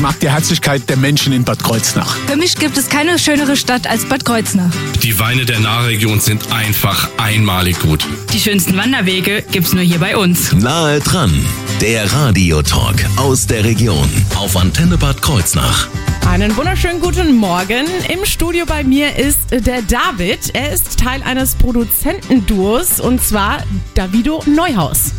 Ich mag die Herzlichkeit der Menschen in Bad Kreuznach. Für mich gibt es keine schönere Stadt als Bad Kreuznach. Die Weine der Nahregion sind einfach einmalig gut. Die schönsten Wanderwege gibt's nur hier bei uns. Nahe dran, der Radiotalk aus der Region auf Antenne Bad Kreuznach. Einen wunderschönen guten Morgen. Im Studio bei mir ist der David. Er ist Teil eines Produzentenduos und zwar Davido Neuhaus.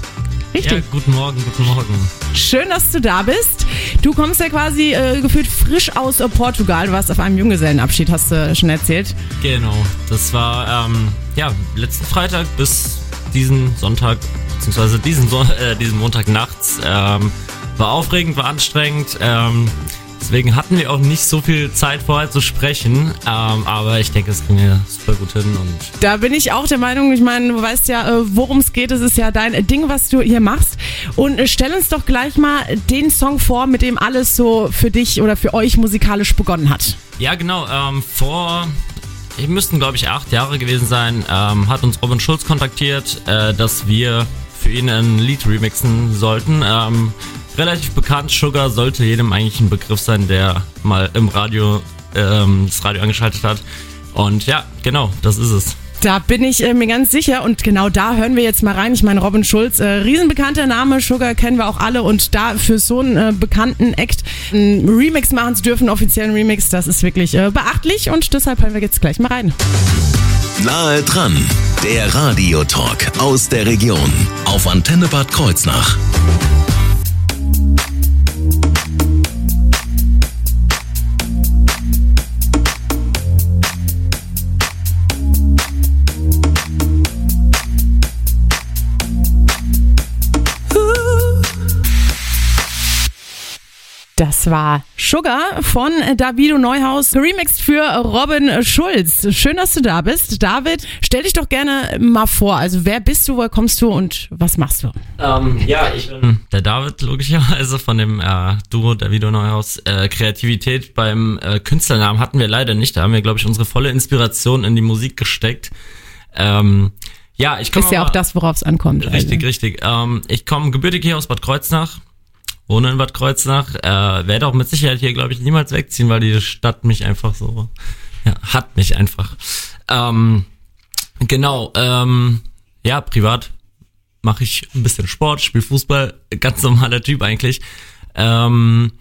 Richtig. Ja, guten Morgen, guten Morgen. Schön, dass du da bist. Du kommst ja quasi äh, gefühlt frisch aus äh, Portugal. Du warst auf einem Junggesellenabschied, hast du schon erzählt. Genau, das war ähm, ja letzten Freitag bis diesen Sonntag, beziehungsweise diesen, so äh, diesen Montag nachts. Ähm, war aufregend, war anstrengend. Ähm, Deswegen hatten wir auch nicht so viel Zeit vorher zu sprechen, ähm, aber ich denke, es ging ja super gut hin. Und da bin ich auch der Meinung, ich meine, du weißt ja, äh, worum es geht. Es ist ja dein Ding, was du hier machst. Und äh, stell uns doch gleich mal den Song vor, mit dem alles so für dich oder für euch musikalisch begonnen hat. Ja, genau. Ähm, vor ich müssten, glaube ich, acht Jahre gewesen sein, ähm, hat uns Robin Schulz kontaktiert, äh, dass wir für ihn ein Lied remixen sollten. Ähm, relativ bekannt. Sugar sollte jedem eigentlich ein Begriff sein, der mal im Radio ähm, das Radio angeschaltet hat. Und ja, genau, das ist es. Da bin ich äh, mir ganz sicher und genau da hören wir jetzt mal rein. Ich meine, Robin Schulz, äh, riesenbekannter Name, Sugar kennen wir auch alle und da für so einen äh, bekannten Act einen Remix machen zu dürfen, offiziellen Remix, das ist wirklich äh, beachtlich und deshalb hören wir jetzt gleich mal rein. Nahe dran, der Radiotalk aus der Region auf Antenne Bad Kreuznach. Das war Sugar von Davido Neuhaus, remixed für Robin Schulz. Schön, dass du da bist. David, stell dich doch gerne mal vor. Also, wer bist du, woher kommst du und was machst du? Ähm, ja, ich bin der David, logischerweise, von dem äh, Duo Davido Neuhaus. Äh, Kreativität beim äh, Künstlernamen hatten wir leider nicht. Da haben wir, glaube ich, unsere volle Inspiration in die Musik gesteckt. Ähm, ja, ich komme. Ist ja auch das, worauf es ankommt. Richtig, also. richtig. Ähm, ich komme gebürtig hier aus Bad Kreuznach wohne in Bad Kreuznach, äh, werde auch mit Sicherheit hier, glaube ich, niemals wegziehen, weil die Stadt mich einfach so, ja, hat mich einfach. Ähm, genau, ähm, ja, privat mache ich ein bisschen Sport, spiele Fußball, ganz normaler Typ eigentlich. Ähm,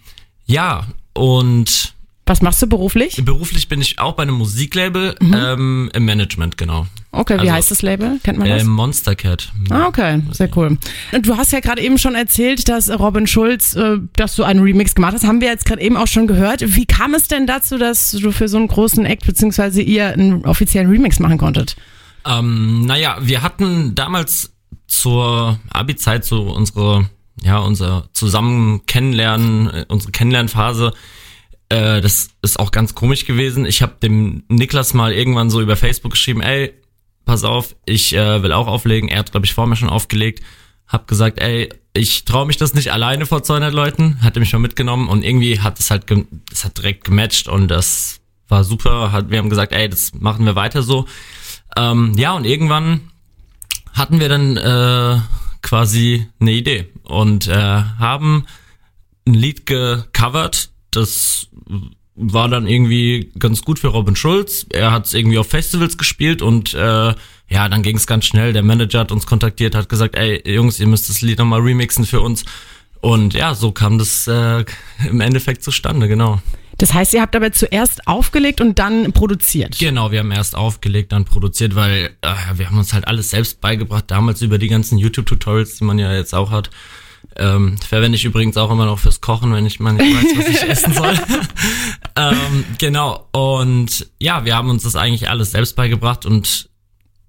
ja, und was machst du beruflich? Beruflich bin ich auch bei einem Musiklabel mhm. ähm, im Management, genau. Okay, wie also, heißt das Label? Kennt man das? Äh, Monster Cat. Ah, okay, sehr cool. Du hast ja gerade eben schon erzählt, dass Robin Schulz, äh, dass du einen Remix gemacht hast. Haben wir jetzt gerade eben auch schon gehört. Wie kam es denn dazu, dass du für so einen großen Act beziehungsweise ihr einen offiziellen Remix machen konntet? Ähm, naja, wir hatten damals zur Abi-Zeit so unsere, ja, unser zusammen kennenlernen, äh, unsere Kennenlernphase äh, das ist auch ganz komisch gewesen. Ich habe dem Niklas mal irgendwann so über Facebook geschrieben, ey, pass auf, ich äh, will auch auflegen. Er hat, glaube ich, vor mir schon aufgelegt. Hab gesagt, ey, ich traue mich das nicht alleine vor 200 Leuten. Hat er mich mal mitgenommen und irgendwie hat es halt, es hat direkt gematcht und das war super. Hat, wir haben gesagt, ey, das machen wir weiter so. Ähm, ja, und irgendwann hatten wir dann äh, quasi eine Idee und äh, haben ein Lied gecovert, das war dann irgendwie ganz gut für Robin Schulz. Er hat es irgendwie auf Festivals gespielt und äh, ja, dann ging es ganz schnell. Der Manager hat uns kontaktiert, hat gesagt, ey Jungs, ihr müsst das Lied nochmal remixen für uns. Und ja, so kam das äh, im Endeffekt zustande, genau. Das heißt, ihr habt aber zuerst aufgelegt und dann produziert. Genau, wir haben erst aufgelegt, dann produziert, weil äh, wir haben uns halt alles selbst beigebracht, damals über die ganzen YouTube-Tutorials, die man ja jetzt auch hat. Ähm, verwende ich übrigens auch immer noch fürs Kochen, wenn ich mal nicht weiß, was ich essen soll. ähm, genau. Und ja, wir haben uns das eigentlich alles selbst beigebracht und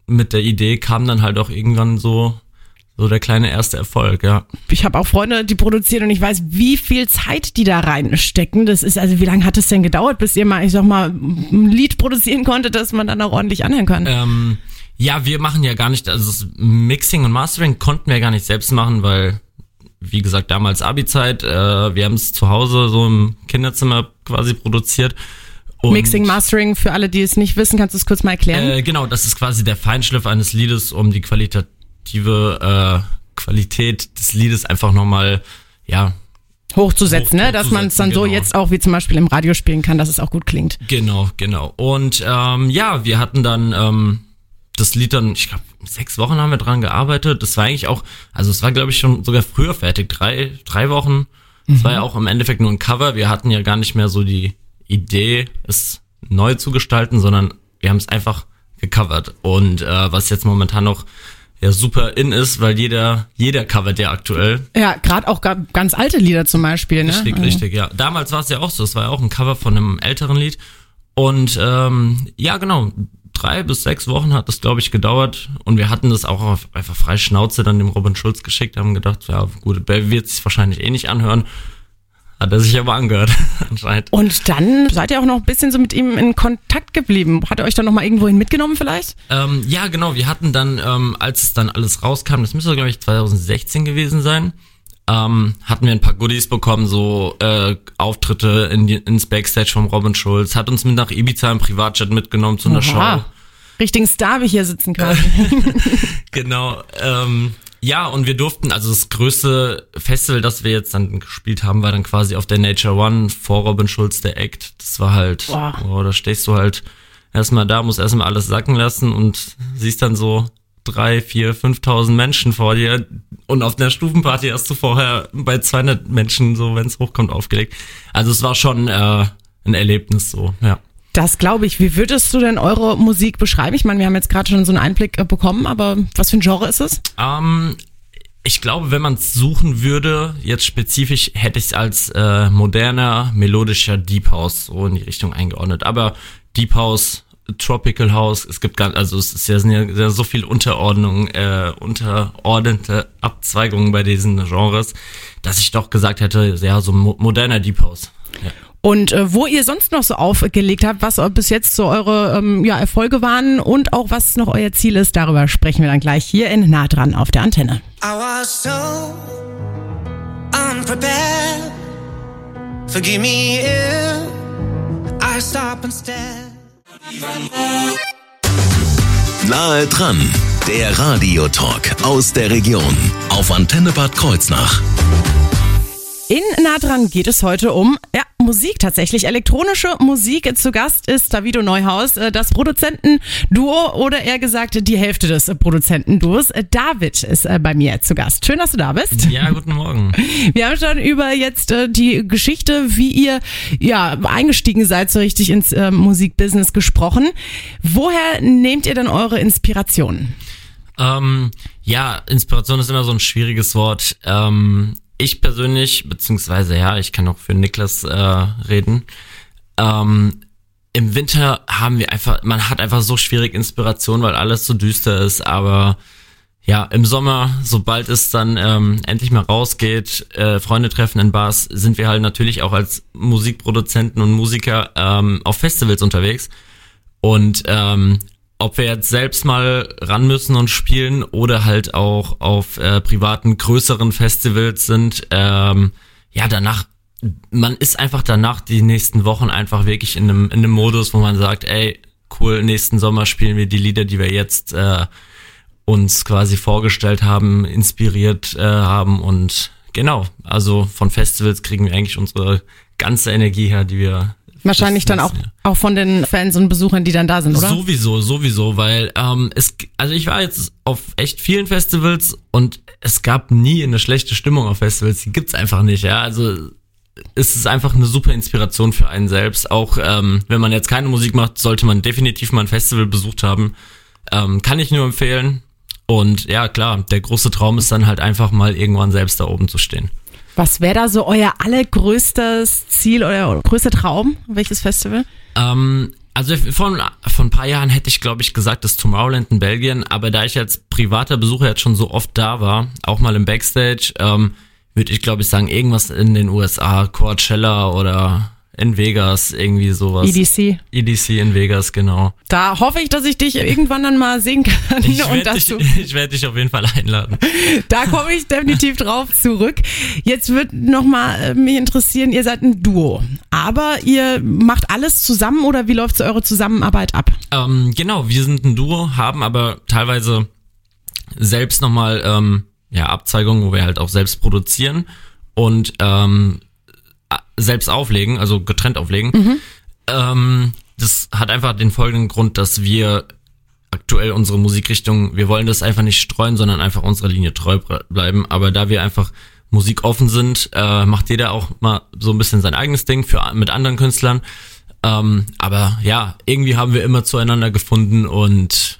mit der Idee kam dann halt auch irgendwann so so der kleine erste Erfolg, ja. Ich habe auch Freunde, die produzieren und ich weiß, wie viel Zeit die da reinstecken. Das ist also, wie lange hat es denn gedauert, bis ihr mal, ich sag mal, ein Lied produzieren konntet, dass man dann auch ordentlich anhören kann? Ähm, ja, wir machen ja gar nicht, also das Mixing und Mastering konnten wir gar nicht selbst machen, weil wie gesagt, damals Abi-Zeit. Äh, wir haben es zu Hause so im Kinderzimmer quasi produziert. Und, Mixing, Mastering, für alle, die es nicht wissen, kannst du es kurz mal erklären? Äh, genau, das ist quasi der Feinschliff eines Liedes, um die qualitative äh, Qualität des Liedes einfach nochmal, ja, hochzusetzen, Hoch- ne? dass man es dann so genau. jetzt auch wie zum Beispiel im Radio spielen kann, dass es auch gut klingt. Genau, genau. Und ähm, ja, wir hatten dann ähm, das Lied dann, ich glaube, sechs Wochen haben wir dran gearbeitet. Das war eigentlich auch, also es war, glaube ich, schon sogar früher fertig, drei, drei Wochen. Es war ja auch im Endeffekt nur ein Cover. Wir hatten ja gar nicht mehr so die Idee, es neu zu gestalten, sondern wir haben es einfach gecovert. Und äh, was jetzt momentan noch ja super in ist, weil jeder, jeder covert ja aktuell. Ja, gerade auch ga- ganz alte Lieder zum Beispiel. Ne? Richtig, Also- richtig, ja. Damals war es ja auch so. Es war ja auch ein Cover von einem älteren Lied. Und ähm, ja, genau. Drei bis sechs Wochen hat das, glaube ich, gedauert. Und wir hatten das auch auf einfach frei Schnauze dann dem Robin Schulz geschickt, haben gedacht, ja, gut, der wird sich wahrscheinlich eh nicht anhören. Hat er sich aber angehört, anscheinend. Und dann seid ihr auch noch ein bisschen so mit ihm in Kontakt geblieben. Hat er euch dann noch mal irgendwohin mitgenommen vielleicht? Ähm, ja, genau. Wir hatten dann, ähm, als es dann alles rauskam, das müsste, glaube ich, 2016 gewesen sein, ähm, hatten wir ein paar Goodies bekommen, so äh, Auftritte in die, ins Backstage vom Robin Schulz, hat uns mit nach Ibiza im Privatjet mitgenommen zu einer Show. Richtigen Star wie hier sitzen quasi. Genau. Ähm, ja, und wir durften, also das größte Festival, das wir jetzt dann gespielt haben, war dann quasi auf der Nature One vor Robin Schulz, der Act. Das war halt, Boah. oh, da stehst du halt erstmal da, musst erstmal alles sacken lassen und siehst dann so drei, vier, 5.000 Menschen vor dir und auf einer Stufenparty hast du vorher bei 200 Menschen so, wenn es hochkommt, aufgelegt. Also es war schon äh, ein Erlebnis so, ja. Das glaube ich. Wie würdest du denn eure Musik beschreiben? Ich meine, wir haben jetzt gerade schon so einen Einblick äh, bekommen, aber was für ein Genre ist es? Ähm, ich glaube, wenn man es suchen würde, jetzt spezifisch, hätte ich es als äh, moderner, melodischer Deep House so in die Richtung eingeordnet. Aber Deep House, Tropical House, es gibt gar, also es ist ja, sind ja, so viel Unterordnung, äh, unterordnete Abzweigungen bei diesen Genres, dass ich doch gesagt hätte, ja, so mo moderner Deep House. Ja. Und äh, wo ihr sonst noch so aufgelegt habt, was bis jetzt so eure ähm, ja, Erfolge waren und auch was noch euer Ziel ist, darüber sprechen wir dann gleich hier in Nah dran auf der Antenne. I was so unprepared. Forgive me if I stop and stare. Nahe dran, der Radiotalk aus der Region auf Antenne Bad Kreuznach. In Nah dran geht es heute um ja, Musik tatsächlich. Elektronische Musik. Zu Gast ist Davido Neuhaus, äh, das Produzentenduo oder eher gesagt die Hälfte des Produzentenduos. Äh, David ist äh, bei mir zu Gast. Schön, dass du da bist. Ja, guten Morgen. Wir haben schon über jetzt die Geschichte, wie ihr ja eingestiegen seid so richtig ins Musikbusiness gesprochen. Woher nehmt ihr denn eure Inspirationen? Ähm, ja, Inspiration ist immer so ein schwieriges Wort. Ähm, ich persönlich, beziehungsweise ja, ich kann auch für Niklas äh, reden. Ähm, Im Winter haben wir einfach, man hat einfach so schwierig Inspiration, weil alles so düster ist, aber ja, im Sommer, sobald es dann ähm, endlich mal rausgeht, äh, Freunde treffen in Bars, sind wir halt natürlich auch als Musikproduzenten und Musiker ähm, auf Festivals unterwegs. Und ähm, ob wir jetzt selbst mal ran müssen und spielen oder halt auch auf äh, privaten größeren Festivals sind, ähm, ja, danach, man ist einfach danach die nächsten Wochen einfach wirklich in einem, in einem Modus, wo man sagt, ey, cool, nächsten Sommer spielen wir die Lieder, die wir jetzt äh, uns quasi vorgestellt haben, inspiriert äh, haben und genau, also von Festivals kriegen wir eigentlich unsere ganze Energie her, die wir Wahrscheinlich dann auch, auch von den Fans und Besuchern, die dann da sind, oder? Sowieso, sowieso, weil ähm, es, also ich war jetzt auf echt vielen Festivals und es gab nie eine schlechte Stimmung auf Festivals. Die gibt's einfach nicht, ja. Also es ist einfach eine super Inspiration für einen selbst. Auch ähm, wenn man jetzt keine Musik macht, sollte man definitiv mal ein Festival besucht haben. Ähm, kann ich nur empfehlen. Und ja, klar, der große Traum ist dann halt einfach mal irgendwann selbst da oben zu stehen. Was wäre da so euer allergrößtes Ziel, euer größter Traum? Welches Festival? Ähm, also vor, vor ein paar Jahren hätte ich, glaube ich, gesagt, das Tomorrowland in Belgien, aber da ich als privater Besucher jetzt schon so oft da war, auch mal im Backstage, ähm, würde ich, glaube ich, sagen, irgendwas in den USA, Coachella oder in Vegas, irgendwie sowas. EDC. EDC in Vegas, genau. Da hoffe ich, dass ich dich irgendwann dann mal sehen kann. Ich und werde dich, ich werd dich auf jeden Fall einladen. da komme ich definitiv drauf zurück. Jetzt wird nochmal äh, mich interessieren, ihr seid ein Duo. Aber ihr macht alles zusammen oder wie läuft so eure Zusammenarbeit ab? Ähm, genau, wir sind ein Duo, haben aber teilweise selbst nochmal ähm, ja, Abzweigungen, wo wir halt auch selbst produzieren. und ähm, selbst auflegen, also getrennt auflegen. Mhm. Ähm, das hat einfach den folgenden Grund, dass wir aktuell unsere Musikrichtung, wir wollen das einfach nicht streuen, sondern einfach unserer Linie treu bleiben. Aber da wir einfach musikoffen sind, äh, macht jeder auch mal so ein bisschen sein eigenes Ding für mit anderen Künstlern. Ähm, aber ja, irgendwie haben wir immer zueinander gefunden und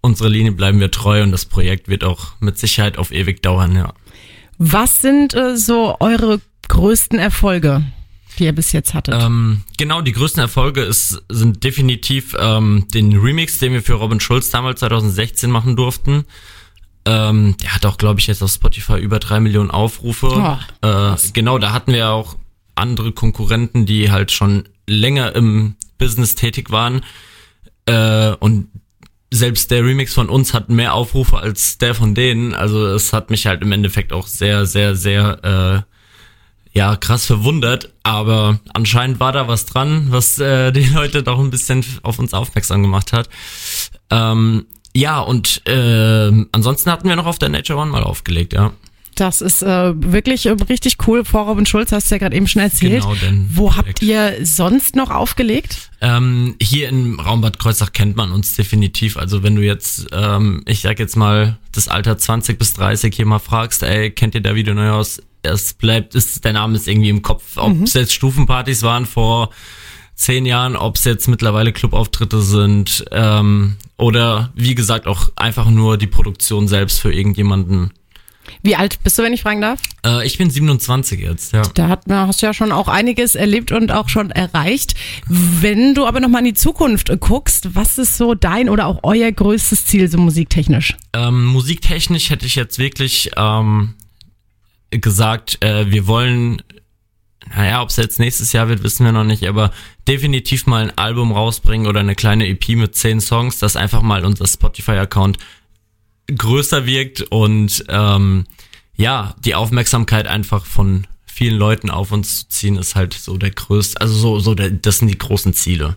unsere Linie bleiben wir treu und das Projekt wird auch mit Sicherheit auf ewig dauern, ja. Was sind äh, so eure größten Erfolge, die ihr bis jetzt hattet? Ähm, genau, die größten Erfolge ist, sind definitiv ähm, den Remix, den wir für Robin Schulz damals 2016 machen durften. Ähm, der hat auch, glaube ich, jetzt auf Spotify über drei Millionen Aufrufe. äh, genau, da hatten wir auch andere Konkurrenten, die halt schon länger im Business tätig waren. Äh, und selbst der Remix von uns hat mehr Aufrufe als der von denen. Also es hat mich halt im Endeffekt auch sehr, sehr, sehr äh, ja, krass verwundert, aber anscheinend war da was dran, was äh, die Leute doch ein bisschen auf uns aufmerksam gemacht hat. Ähm, ja, und äh, ansonsten hatten wir noch auf der Nature One mal aufgelegt, ja. Das ist äh, wirklich äh, richtig cool. Vor Robin Schulz hast du ja gerade eben schon erzählt. Genau, denn Wo direkt. habt ihr sonst noch aufgelegt? Ähm, hier im Raum Bad Kreuznach kennt man uns definitiv. Also wenn du jetzt, ähm, ich sag jetzt mal, das Alter 20 bis 30 hier mal fragst, ey, kennt ihr David Neuhaus? Es bleibt, ist, der Name ist irgendwie im Kopf. Ob es jetzt Stufenpartys waren vor zehn Jahren, ob es jetzt mittlerweile Clubauftritte sind ähm, oder wie gesagt auch einfach nur die Produktion selbst für irgendjemanden. Wie alt bist du, wenn ich fragen darf? Äh, ich bin 27 jetzt, ja. Da hat, hast du ja schon auch einiges erlebt und auch schon erreicht. Wenn du aber nochmal in die Zukunft guckst, was ist so dein oder auch euer größtes Ziel so musiktechnisch? Ähm, musiktechnisch hätte ich jetzt wirklich ähm, gesagt, äh, wir wollen, naja, ob es jetzt nächstes Jahr wird, wissen wir noch nicht, aber definitiv mal ein Album rausbringen oder eine kleine EP mit zehn Songs, dass einfach mal unser Spotify-Account größer wirkt und ähm, ja, die Aufmerksamkeit einfach von vielen Leuten auf uns zu ziehen, ist halt so der größte, also so, so der, das sind die großen Ziele.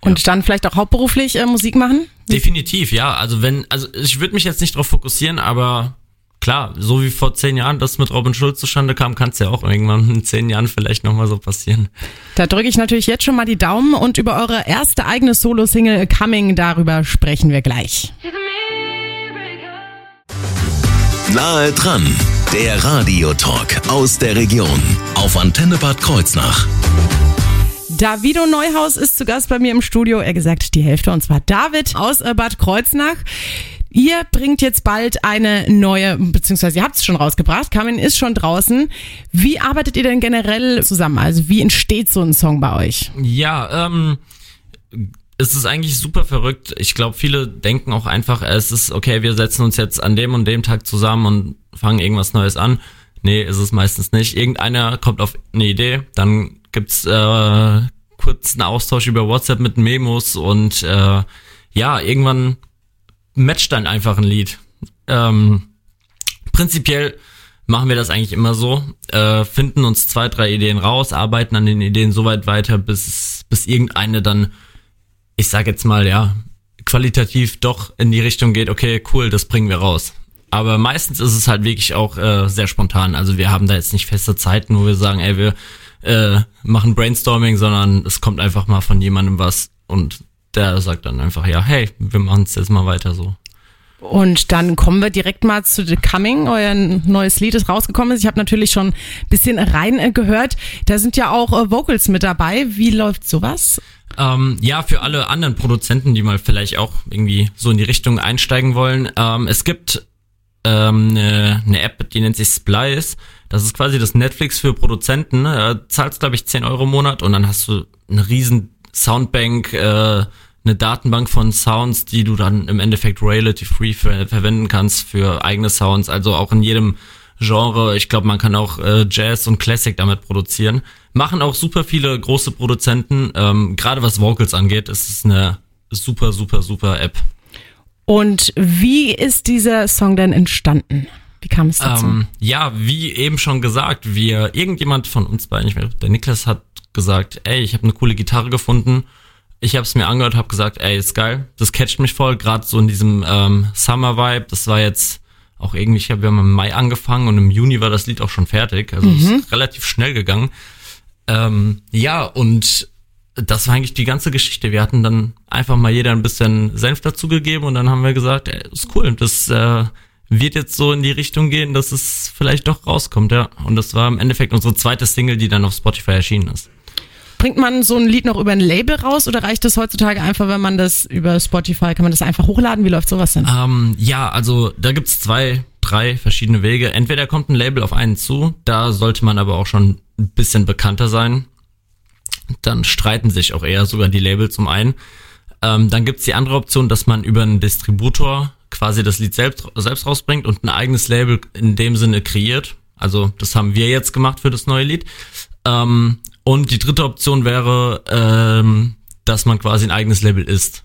Und dann vielleicht auch hauptberuflich äh, Musik machen? Definitiv, ja. Also wenn, also ich würde mich jetzt nicht darauf fokussieren, aber klar, so wie vor zehn Jahren das mit Robin Schulz zustande kam, kann es ja auch irgendwann in zehn Jahren vielleicht nochmal so passieren. Da drücke ich natürlich jetzt schon mal die Daumen und über eure erste eigene Solo-Single Coming, darüber sprechen wir gleich. Nahe dran, der Radiotalk aus der Region auf Antenne Bad Kreuznach. Davido Neuhaus ist zu Gast bei mir im Studio. Er gesagt, die Hälfte, und zwar David aus äh, Bad Kreuznach. Ihr bringt jetzt bald eine neue, beziehungsweise ihr habt es schon rausgebracht, Carmen ist schon draußen. Wie arbeitet ihr denn generell zusammen? Also wie entsteht so ein Song bei euch? Ja, ähm, es ist eigentlich super verrückt. Ich glaube, viele denken auch einfach, es ist okay, wir setzen uns jetzt an dem und dem Tag zusammen und fangen irgendwas Neues an. Nee, ist es meistens nicht. Irgendeiner kommt auf eine Idee, dann gibt's äh, kurz einen Austausch über WhatsApp mit Memos und äh, ja, irgendwann matcht dann einfach ein Lied. Ähm, prinzipiell machen wir das eigentlich immer so, äh, finden uns zwei, drei Ideen raus, arbeiten an den Ideen so weit weiter, bis, bis irgendeine dann, ich sag jetzt mal, ja, qualitativ doch in die Richtung geht, okay, cool, das bringen wir raus. Aber meistens ist es halt wirklich auch äh, sehr spontan. Also wir haben da jetzt nicht feste Zeiten, wo wir sagen, ey, wir äh, machen Brainstorming, sondern es kommt einfach mal von jemandem was und der sagt dann einfach, ja, hey, wir machen es jetzt mal weiter so. Und dann kommen wir direkt mal zu The Coming. Euer neues Lied ist rausgekommen. Ich habe natürlich schon ein bisschen rein äh, gehört. Da sind ja auch äh, Vocals mit dabei. Wie läuft sowas? Ähm, ja, für alle anderen Produzenten, die mal vielleicht auch irgendwie so in die Richtung einsteigen wollen. Ähm, es gibt ähm, eine, eine App, die nennt sich Splice. Das ist quasi das Netflix für Produzenten. Äh, zahlst, glaube ich, 10 Euro im Monat und dann hast du eine riesen Soundbank, äh, eine Datenbank von Sounds, die du dann im Endeffekt relative free ver verwenden kannst für eigene Sounds. Also auch in jedem Genre. Ich glaube, man kann auch äh, Jazz und Classic damit produzieren. Machen auch super viele große Produzenten. Ähm, Gerade was Vocals angeht, ist es eine super, super, super App. Und wie ist dieser Song denn entstanden? Wie kam es dazu? Ähm, ja, wie eben schon gesagt, wir irgendjemand von uns beiden, ich weiß, der Niklas hat gesagt, ey, ich habe eine coole Gitarre gefunden. Ich habe es mir angehört, habe gesagt, ey, ist geil, das catcht mich voll, gerade so in diesem ähm, Summer Vibe. Das war jetzt auch irgendwie, ich hab, wir haben im Mai angefangen und im Juni war das Lied auch schon fertig. Also es ist relativ schnell gegangen. Ähm, ja, und das war eigentlich die ganze Geschichte. Wir hatten dann einfach mal jeder ein bisschen Senf dazugegeben und dann haben wir gesagt, ey, ist cool, das äh, wird jetzt so in die Richtung gehen, dass es vielleicht doch rauskommt, ja. Und das war im Endeffekt unsere zweite Single, die dann auf Spotify erschienen ist. Bringt man so ein Lied noch über ein Label raus oder reicht das heutzutage einfach, wenn man das über Spotify, kann man das einfach hochladen? Wie läuft sowas denn? Ähm, ja, also da gibt's zwei, drei verschiedene Wege. Entweder kommt ein Label auf einen zu, da sollte man aber auch schon ein bisschen bekannter sein. Dann streiten sich auch eher sogar die Labels um einen. Ähm, dann gibt's die andere Option, dass man über einen Distributor quasi das Lied selbst, selbst rausbringt und ein eigenes Label in dem Sinne kreiert. Also das haben wir jetzt gemacht für das neue Lied. Ähm, und die dritte Option wäre, ähm, dass man quasi ein eigenes Label ist.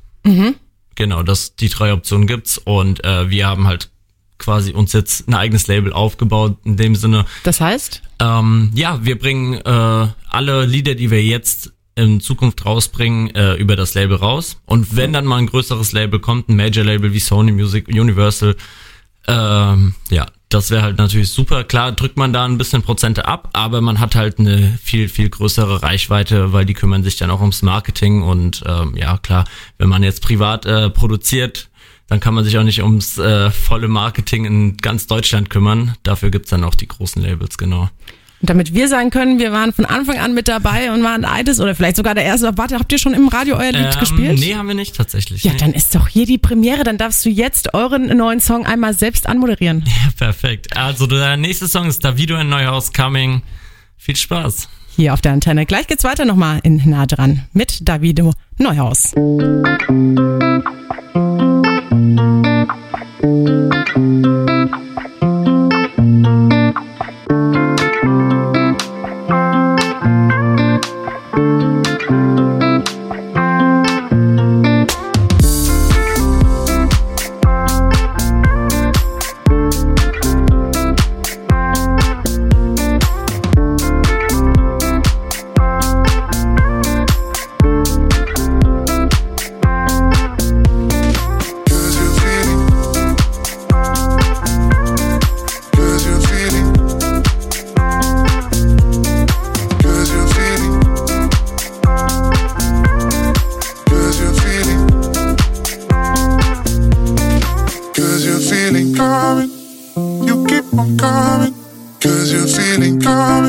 Genau, das, die drei Optionen gibt's und äh, wir haben halt quasi uns jetzt ein eigenes Label aufgebaut in dem Sinne. Das heißt? Ähm, ja, wir bringen äh, alle Lieder, die wir jetzt in Zukunft rausbringen, äh, über das Label raus. Und wenn dann mal ein größeres Label kommt, ein Major-Label wie Sony Music, Universal, ähm, ja, das wäre halt natürlich super. Klar drückt man da ein bisschen Prozente ab, aber man hat halt eine viel, viel größere Reichweite, weil die kümmern sich dann auch ums Marketing und ähm, ja, klar, wenn man jetzt privat äh, produziert, dann kann man sich auch nicht ums äh, volle Marketing in ganz Deutschland kümmern. Dafür gibt's dann auch die großen Labels, genau. Und damit wir sagen können, wir waren von Anfang an mit dabei und waren eines oder vielleicht sogar der erste. Warte, habt ihr schon im Radio euer Lied Ähm, gespielt? Nee, haben wir nicht tatsächlich. Ja, nee. dann ist doch hier die Premiere. Dann darfst du jetzt euren neuen Song einmal selbst anmoderieren. Ja, perfekt. Also der nächste Song ist Davido in Neuhaus Coming. Viel Spaß. Hier auf der Antenne. Gleich geht's weiter nochmal in Nah dran mit Davido Neuhaus. Cause Coming. Cause you're feeling coming.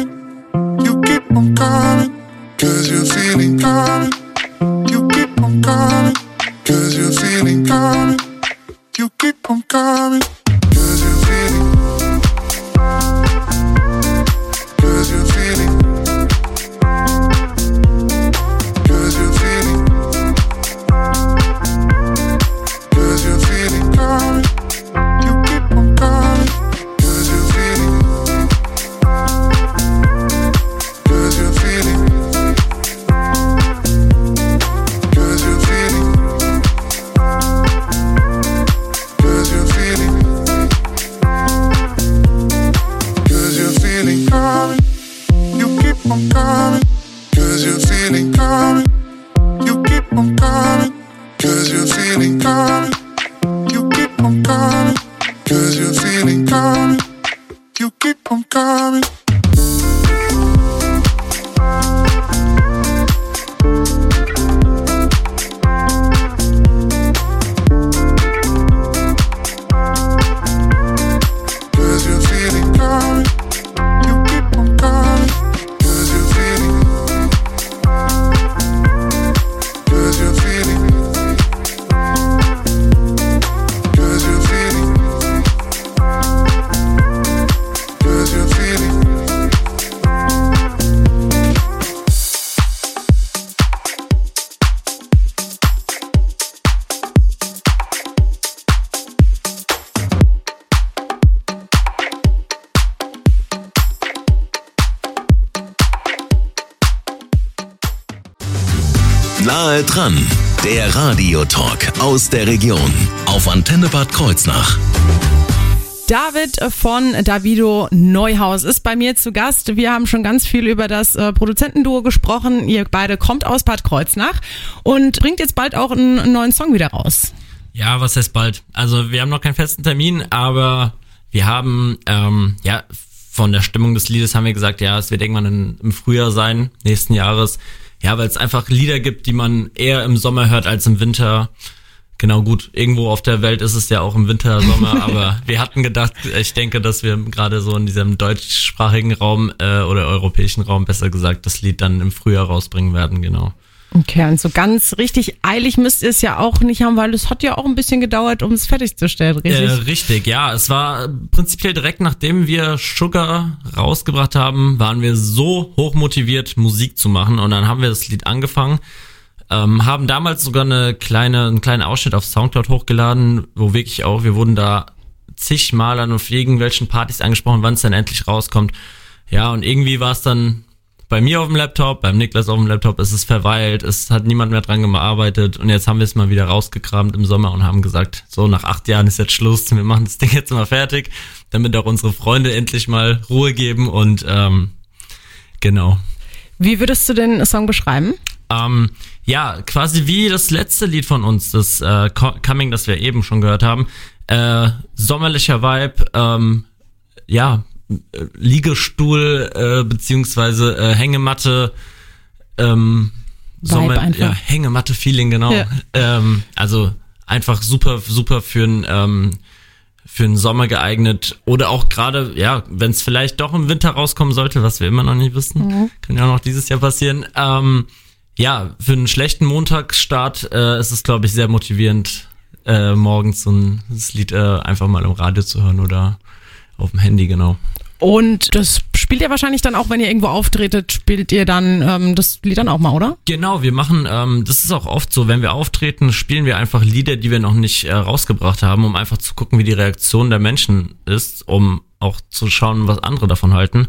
Nahe dran, der Radiotalk aus der Region auf Antenne Bad Kreuznach. David von Davido Neuhaus ist bei mir zu Gast. Wir haben schon ganz viel über das äh, Produzentenduo gesprochen. Ihr beide kommt aus Bad Kreuznach und bringt jetzt bald auch einen neuen Song wieder raus. Ja, was heißt bald? Also wir haben noch keinen festen Termin, aber wir haben, ähm, ja, von der Stimmung des Liedes haben wir gesagt, ja, es wird irgendwann in, im Frühjahr sein, nächsten Jahres. Ja, weil es einfach Lieder gibt, die man eher im Sommer hört als im Winter. Genau, gut, irgendwo auf der Welt ist es ja auch im Winter, Sommer, aber wir hatten gedacht, ich denke, dass wir gerade so in diesem deutschsprachigen Raum äh, oder europäischen Raum, besser gesagt, das Lied dann im Frühjahr rausbringen werden, genau. Okay, und so ganz richtig eilig müsst ihr es ja auch nicht haben, weil es hat ja auch ein bisschen gedauert, um es fertigzustellen, richtig? Äh, richtig, ja. Es war prinzipiell direkt nachdem wir Sugar rausgebracht haben, waren wir so hoch motiviert, Musik zu machen und dann haben wir das Lied angefangen. Ähm, haben damals sogar eine kleine, einen kleinen Ausschnitt auf Soundcloud hochgeladen, wo wirklich auch, wir wurden da zigmal an auf irgendwelchen Partys angesprochen, wann es dann endlich rauskommt. Ja, und irgendwie war es dann bei mir auf dem Laptop, beim Niklas auf dem Laptop, ist es verweilt, es hat niemand mehr dran gearbeitet und jetzt haben wir es mal wieder rausgekramt im Sommer und haben gesagt, so nach acht Jahren ist jetzt Schluss, wir machen das Ding jetzt mal fertig, damit auch unsere Freunde endlich mal Ruhe geben und ähm, genau. Wie würdest du den Song beschreiben? Ähm, ja, quasi wie das letzte Lied von uns, das äh, Coming, das wir eben schon gehört haben. Äh, sommerlicher Vibe, ähm, ja, Liegestuhl äh, beziehungsweise äh, Hängematte, ähm, Sommer, ja, Hängematte-Feeling, genau. Ja. Ähm, also einfach super, super für ein ähm, für den Sommer geeignet oder auch gerade, ja, wenn es vielleicht doch im Winter rauskommen sollte, was wir immer noch nicht wissen, mhm. kann ja auch noch dieses Jahr passieren. Ähm, ja, für einen schlechten Montagsstart äh, ist es, glaube ich, sehr motivierend, äh, morgens so ein das Lied äh, einfach mal im Radio zu hören oder auf dem Handy, genau. Und das spielt ihr wahrscheinlich dann auch, wenn ihr irgendwo auftretet, spielt ihr dann ähm, das Lied dann auch mal, oder? Genau, wir machen, ähm, das ist auch oft so, wenn wir auftreten, spielen wir einfach Lieder, die wir noch nicht äh, rausgebracht haben, um einfach zu gucken, wie die Reaktion der Menschen ist, um auch zu schauen, was andere davon halten.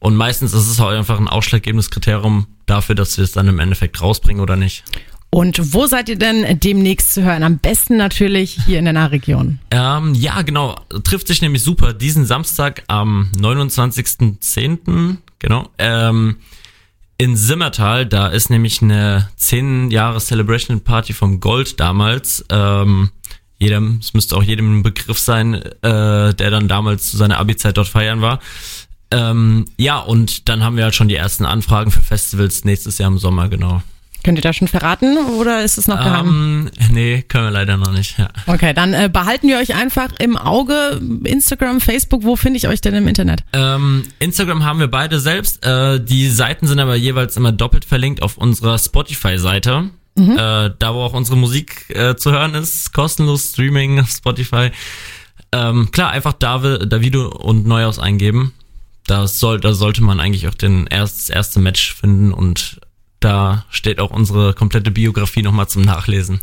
Und meistens ist es auch einfach ein ausschlaggebendes Kriterium dafür, dass wir es dann im Endeffekt rausbringen oder nicht. Und wo seid ihr denn demnächst zu hören? Am besten natürlich hier in der Nahregion. Ähm, ja, genau. Trifft sich nämlich super. Diesen Samstag am 29.10. Genau. Ähm, in Simmertal, da ist nämlich eine 10 Jahre Celebration Party vom Gold damals. Ähm, jedem, es müsste auch jedem ein Begriff sein, äh, der dann damals zu seiner Abi-Zeit dort feiern war. Ähm, ja, und dann haben wir halt schon die ersten Anfragen für Festivals nächstes Jahr im Sommer, genau. Könnt ihr da schon verraten oder ist es noch geheim? Ähm, nee, können wir leider noch nicht. Ja. Okay, dann äh, behalten wir euch einfach im Auge. Instagram, Facebook, wo finde ich euch denn im Internet? Ähm, Instagram haben wir beide selbst. Äh, die Seiten sind aber jeweils immer doppelt verlinkt auf unserer Spotify-Seite. Mhm. Äh, da, wo auch unsere Musik äh, zu hören ist, kostenlos Streaming auf Spotify. Ähm, klar, einfach David, und Neuhaus eingeben. Da, soll, da sollte man eigentlich auch den erst, das erste Match finden und da steht auch unsere komplette Biografie nochmal zum Nachlesen.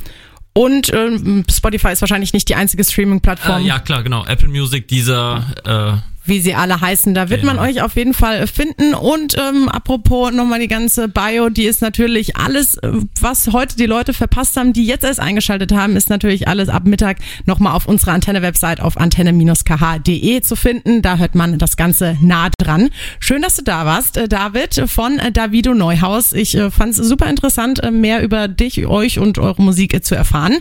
Und ähm, Spotify ist wahrscheinlich nicht die einzige Streaming-Plattform. Äh, ja, klar, genau. Apple Music, dieser äh, wie sie alle heißen. Da wird genau. man euch auf jeden Fall finden. Und ähm, apropos nochmal die ganze Bio, die ist natürlich alles, äh, was heute die Leute verpasst haben, die jetzt erst eingeschaltet haben, ist natürlich alles ab Mittag nochmal auf unserer Antenne-Website auf antenne-kh.de zu finden. Da hört man das Ganze nah dran. Schön, dass du da warst, äh, David von äh, Davido Neuhaus. Ich fand es super interessant, mehr über dich, euch und eure Musik zu erfahren.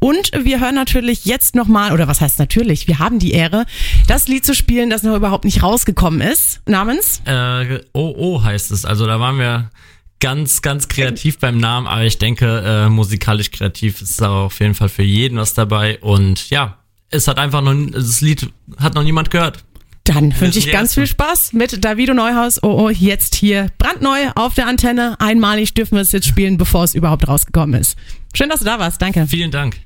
Und wir hören natürlich jetzt nochmal, oder was heißt natürlich, wir haben die Ehre, das Lied zu spielen, das noch überhaupt nicht rausgekommen ist. Namens? Äh, oh, oh heißt es. Also da waren wir ganz, ganz kreativ beim Namen, aber ich denke, äh, musikalisch kreativ ist da auf jeden Fall für jeden was dabei. Und ja, es hat einfach noch, das Lied hat noch niemand gehört. Dann wünsche ich ganz viel Spaß mit Davido Neuhaus. Oh, oh, jetzt hier brandneu auf der Antenne. Einmalig dürfen wir es jetzt spielen, bevor es überhaupt rausgekommen ist. Schön, dass du da warst. Danke. Vielen Dank.